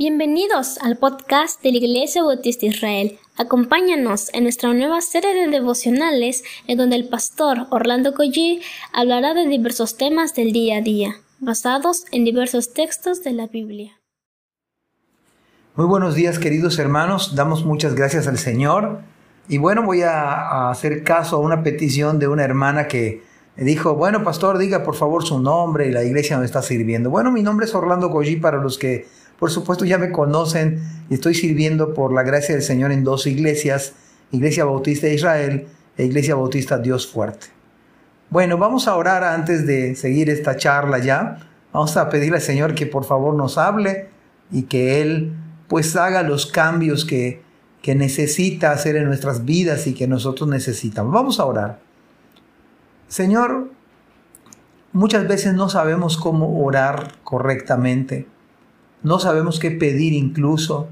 Bienvenidos al podcast de la Iglesia Bautista Israel. Acompáñanos en nuestra nueva serie de devocionales en donde el pastor Orlando Collie hablará de diversos temas del día a día, basados en diversos textos de la Biblia. Muy buenos días queridos hermanos, damos muchas gracias al Señor y bueno voy a, hacer caso a una petición de una hermana que dijo, bueno pastor diga por favor su nombre y la iglesia me está sirviendo. Bueno mi nombre es Orlando Collie para los que por supuesto ya me conocen y estoy sirviendo por la gracia del Señor en dos iglesias, Iglesia Bautista de Israel e Iglesia Bautista Dios Fuerte. Bueno, vamos a orar antes de seguir esta charla ya. Vamos a pedirle al Señor que por favor nos hable y que Él pues haga los cambios que, que necesita hacer en nuestras vidas y que nosotros necesitamos. Vamos a orar. Señor, muchas veces no sabemos cómo orar correctamente no sabemos qué pedir incluso,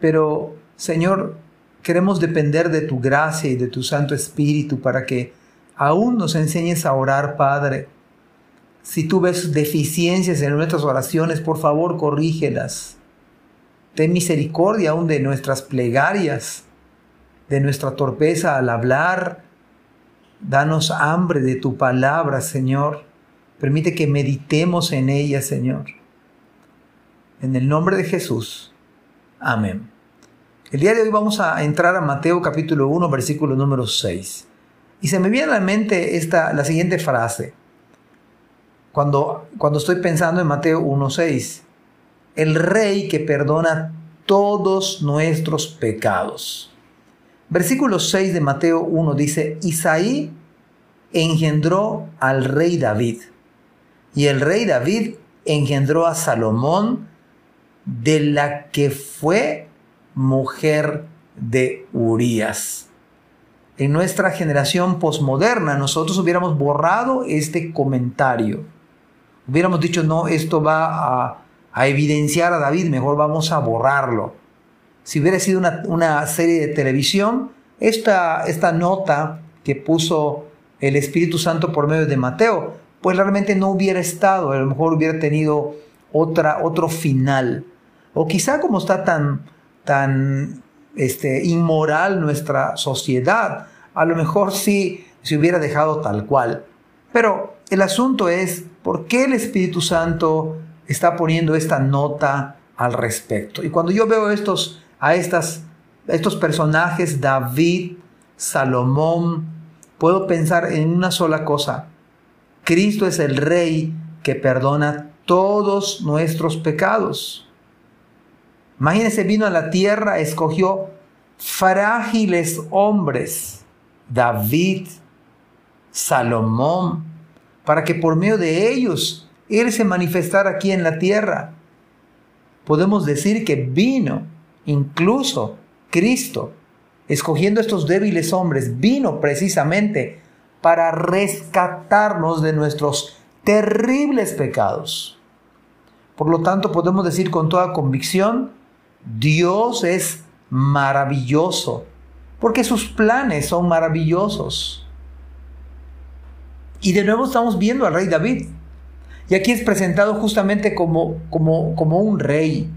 pero Señor, queremos depender de tu gracia y de tu Santo Espíritu para que aún nos enseñes a orar, Padre. Si tú ves deficiencias en nuestras oraciones, por favor, corrígelas. Ten misericordia aún de nuestras plegarias, de nuestra torpeza al hablar. Danos hambre de tu palabra, Señor. Permite que meditemos en ella, Señor. En el nombre de Jesús. Amén. El día de hoy vamos a entrar a Mateo capítulo 1, versículo número 6. Y se me viene a la mente esta, la siguiente frase. Cuando, cuando estoy pensando en Mateo 1, 6. El rey que perdona todos nuestros pecados. Versículo 6 de Mateo 1 dice, Isaí engendró al rey David. Y el rey David engendró a Salomón, de la que fue mujer de Urias. En nuestra generación posmoderna nosotros hubiéramos borrado este comentario. Hubiéramos dicho, no, esto va a, evidenciar a David, mejor vamos a borrarlo. Si hubiera sido una, serie de televisión, esta, esta nota que puso el Espíritu Santo por medio de Mateo, pues realmente no hubiera estado, a lo mejor hubiera tenido otra, otro final. O quizá como está tan, tan este, inmoral nuestra sociedad, a lo mejor sí se hubiera dejado tal cual. Pero el asunto es, ¿por qué el Espíritu Santo está poniendo esta nota al respecto? Y cuando yo veo estos, a estas, estos personajes, David, Salomón, puedo pensar en una sola cosa. Cristo es el Rey que perdona todos nuestros pecados. Imagínense, vino a la tierra, escogió frágiles hombres, David, Salomón, para que por medio de ellos Él se manifestara aquí en la tierra. Podemos decir que vino incluso Cristo, escogiendo estos débiles hombres, vino precisamente para rescatarnos de nuestros terribles pecados. Por lo tanto, podemos decir con toda convicción Dios es maravilloso, porque sus planes son maravillosos. Y de nuevo estamos viendo al rey David. Y aquí es presentado justamente como, como, como un rey.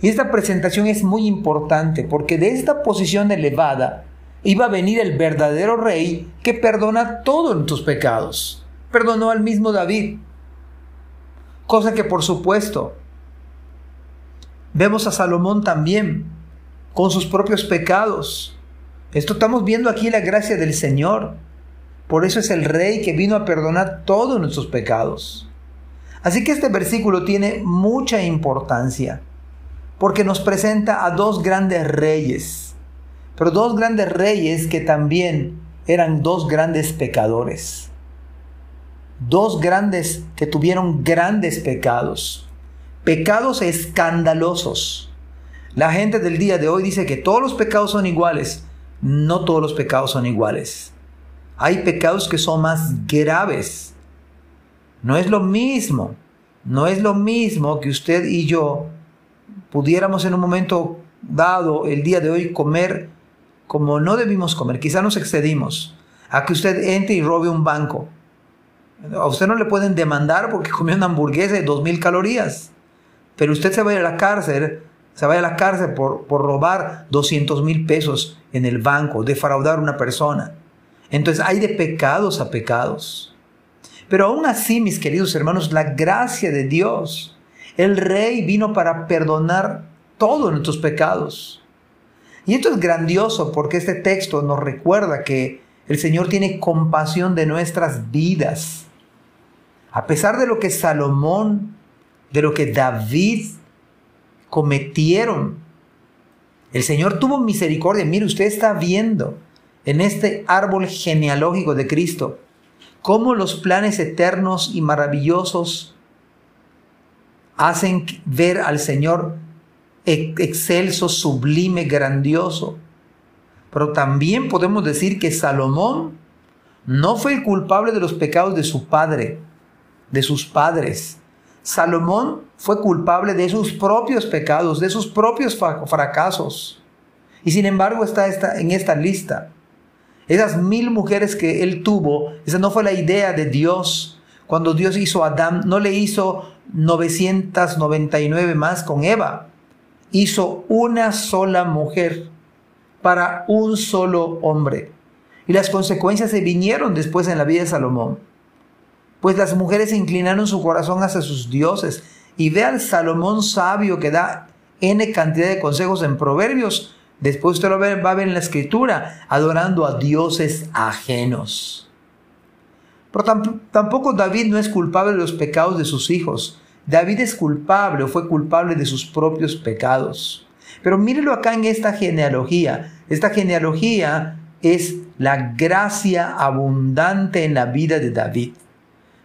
Y esta presentación es muy importante porque de esta posición elevada iba a venir el verdadero rey que perdona todos tus pecados. Perdonó al mismo David. Cosa que por supuesto Vemos a Salomón también con sus propios pecados. Esto estamos viendo aquí la gracia del Señor. Por eso es el rey que vino a perdonar todos nuestros pecados. Así que este versículo tiene mucha importancia porque nos presenta a dos grandes reyes, pero dos grandes reyes que también eran dos grandes pecadores. Dos grandes que tuvieron grandes pecados pecados escandalosos. La gente del día de hoy dice que todos los pecados son iguales. No todos los pecados son iguales. Hay pecados que son más graves. No es lo mismo. No es lo mismo que usted y yo pudiéramos en un momento dado el día de hoy comer como no debimos comer. Quizá nos excedimos. A que usted entre y robe un banco. A usted no le pueden demandar porque comió una hamburguesa de 2.000 calorías pero usted se va a la cárcel, se va a la cárcel por, por robar 200 mil pesos en el banco, defraudar a una persona. Entonces hay de pecados a pecados. Pero aún así, mis queridos hermanos, la gracia de Dios, el Rey vino para perdonar todos nuestros pecados. Y esto es grandioso porque este texto nos recuerda que el Señor tiene compasión de nuestras vidas. A pesar de lo que Salomón, de lo que David cometieron, el Señor tuvo misericordia. Mire, usted está viendo en este árbol genealógico de Cristo cómo los planes eternos y maravillosos hacen ver al Señor excelso, sublime, grandioso. Pero también podemos decir que Salomón no fue el culpable de los pecados de su padre, de sus padres. Salomón fue culpable de sus propios pecados, de sus propios fracasos. Y sin embargo está en esta lista. Esas mil mujeres que él tuvo, esa no fue la idea de Dios. Cuando Dios hizo a Adán, no le hizo 999 más con Eva. Hizo una sola mujer para un solo hombre. Y las consecuencias se vinieron después en la vida de Salomón. Pues las mujeres inclinaron su corazón hacia sus dioses. Y ve al Salomón sabio que da N cantidad de consejos en Proverbios. Después usted lo va a ver en la escritura, adorando a dioses ajenos. Pero tampoco David no es culpable de los pecados de sus hijos. David es culpable o fue culpable de sus propios pecados. Pero mírelo acá en esta genealogía. Esta genealogía es la gracia abundante en la vida de David.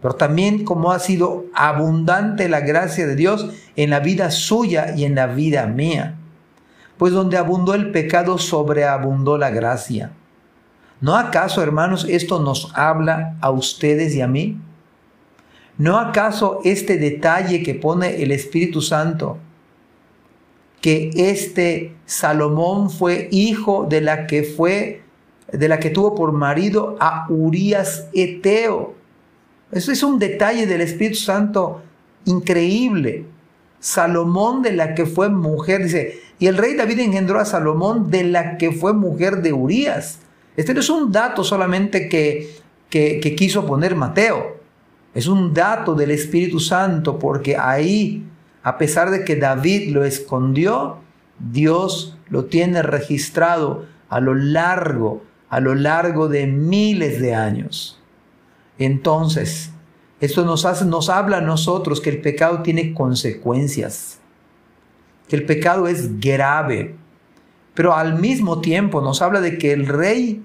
Pero también como ha sido abundante la gracia de Dios en la vida suya y en la vida mía. Pues donde abundó el pecado, sobreabundó la gracia. ¿No acaso, hermanos, esto nos habla a ustedes y a mí? ¿No acaso este detalle que pone el Espíritu Santo, que este Salomón fue hijo de la que fue, de la que tuvo por marido a Urias Eteo? Eso es un detalle del Espíritu Santo increíble. Salomón de la que fue mujer, dice, y el rey David engendró a Salomón de la que fue mujer de Urias. Este no es un dato solamente que, que, que quiso poner Mateo. Es un dato del Espíritu Santo porque ahí, a pesar de que David lo escondió, Dios lo tiene registrado a lo largo, a lo largo de miles de años. Entonces, esto nos, hace, nos habla a nosotros que el pecado tiene consecuencias, que el pecado es grave, pero al mismo tiempo nos habla de que el Rey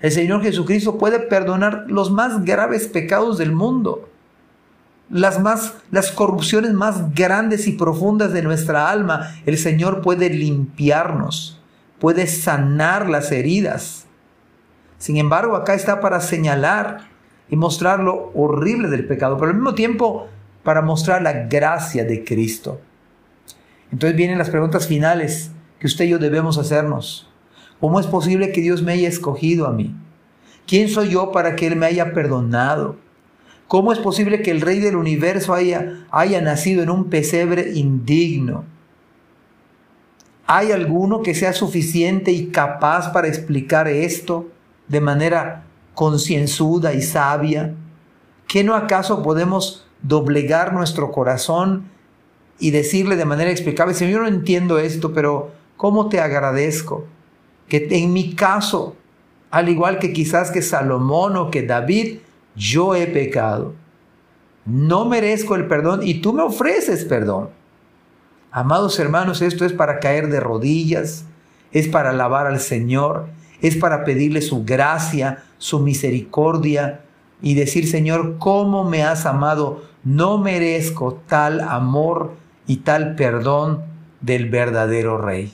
el Señor Jesucristo puede perdonar los más graves pecados del mundo, las más las corrupciones más grandes y profundas de nuestra alma. El Señor puede limpiarnos, puede sanar las heridas. Sin embargo, acá está para señalar y mostrar lo horrible del pecado, pero al mismo tiempo para mostrar la gracia de Cristo. Entonces vienen las preguntas finales que usted y yo debemos hacernos. ¿Cómo es posible que Dios me haya escogido a mí? ¿Quién soy yo para que Él me haya perdonado? ¿Cómo es posible que el Rey del universo haya, haya nacido en un pesebre indigno? ¿Hay alguno que sea suficiente y capaz para explicar esto de manera concienzuda y sabia? ¿Que no acaso podemos doblegar nuestro corazón y decirle de manera explicable, Señor, yo no entiendo esto, pero ¿cómo te agradezco? que en mi caso, al igual que quizás que Salomón o que David, yo he pecado. No merezco el perdón y tú me ofreces perdón. Amados hermanos, esto es para caer de rodillas, es para alabar al Señor, es para pedirle su gracia, su misericordia y decir, Señor, ¿cómo me has amado? No merezco tal amor y tal perdón del verdadero Rey.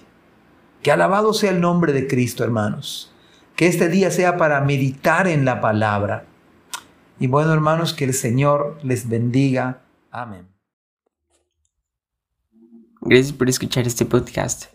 Que alabado sea el nombre de Cristo, hermanos. Que este día sea para meditar en la palabra. Y bueno, hermanos, que el Señor les bendiga. Amén. Gracias por escuchar este podcast.